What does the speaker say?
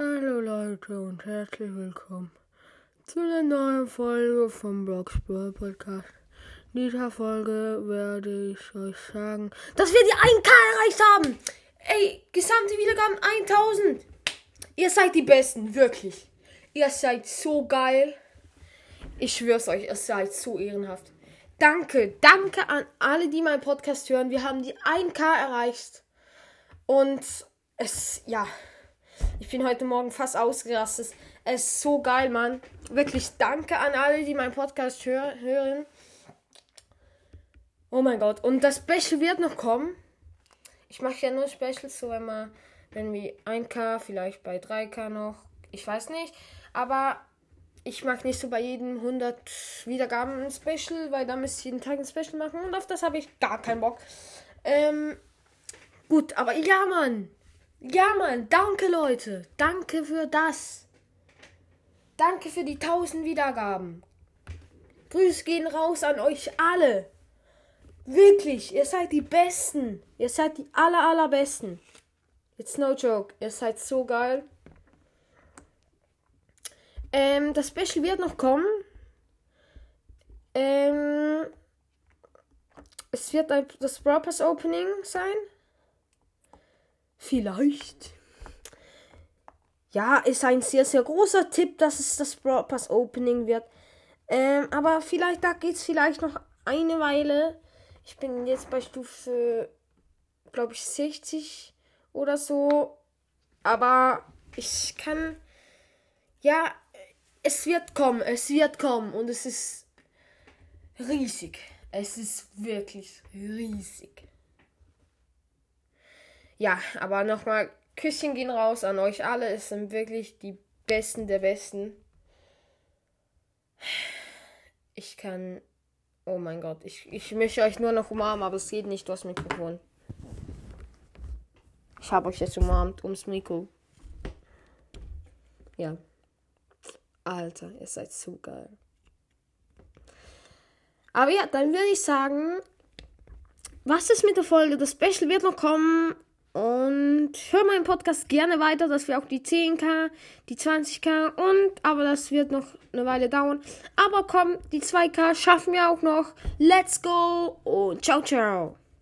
Hallo Leute und herzlich willkommen zu einer neuen Folge vom Blogsburg Podcast. In dieser Folge werde ich euch sagen, dass wir die 1K erreicht haben. Ey, gesamte Wiedergaben 1000. Ihr seid die Besten, wirklich. Ihr seid so geil. Ich schwör's euch, ihr seid so ehrenhaft. Danke, danke an alle, die meinen Podcast hören. Wir haben die 1K erreicht. Und es, ja, ich bin heute Morgen fast ausgerastet. Es ist so geil, Mann. Wirklich danke an alle, die meinen Podcast hör hören. Oh mein Gott. Und das Special wird noch kommen. Ich mache ja nur Specials, so wenn man, wenn wir 1K, vielleicht bei 3K noch. Ich weiß nicht. Aber ich mag nicht so bei jedem 100 Wiedergaben ein Special, weil da müsste ich jeden Tag ein Special machen. Und auf das habe ich gar keinen Bock. Ähm, gut, aber ja, Mann. Ja, Mann, danke Leute. Danke für das. Danke für die 1000 Wiedergaben. Grüße gehen raus an euch alle. Wirklich, ihr seid die Besten. Ihr seid die aller, allerbesten. It's no joke. Ihr seid so geil. Ähm, das Special wird noch kommen. Ähm, es wird das Brawl Pass Opening sein. Vielleicht. Ja, ist ein sehr, sehr großer Tipp, dass es das Brawl Pass Opening wird. Ähm, aber vielleicht, da geht es vielleicht noch eine Weile. Ich bin jetzt bei Stufe, glaube ich, 60 oder so. Aber ich kann. Ja, es wird kommen, es wird kommen. Und es ist riesig. Es ist wirklich riesig. Ja, aber nochmal, Küsschen gehen raus an euch alle. Es sind wirklich die Besten der Besten. Ich kann. Oh mein Gott, ich, ich möchte euch nur noch umarmen, aber es geht nicht durchs Mikrofon. Ich habe euch jetzt umarmt ums Mikro. Ja. Alter, ihr seid so geil. Aber ja, dann würde ich sagen, was ist mit der Folge? Das Special wird noch kommen. Und hör meinen Podcast gerne weiter, dass wir auch die 10k, die 20k und, aber das wird noch eine Weile dauern. Aber komm, die 2k schaffen wir auch noch. Let's go und ciao, ciao.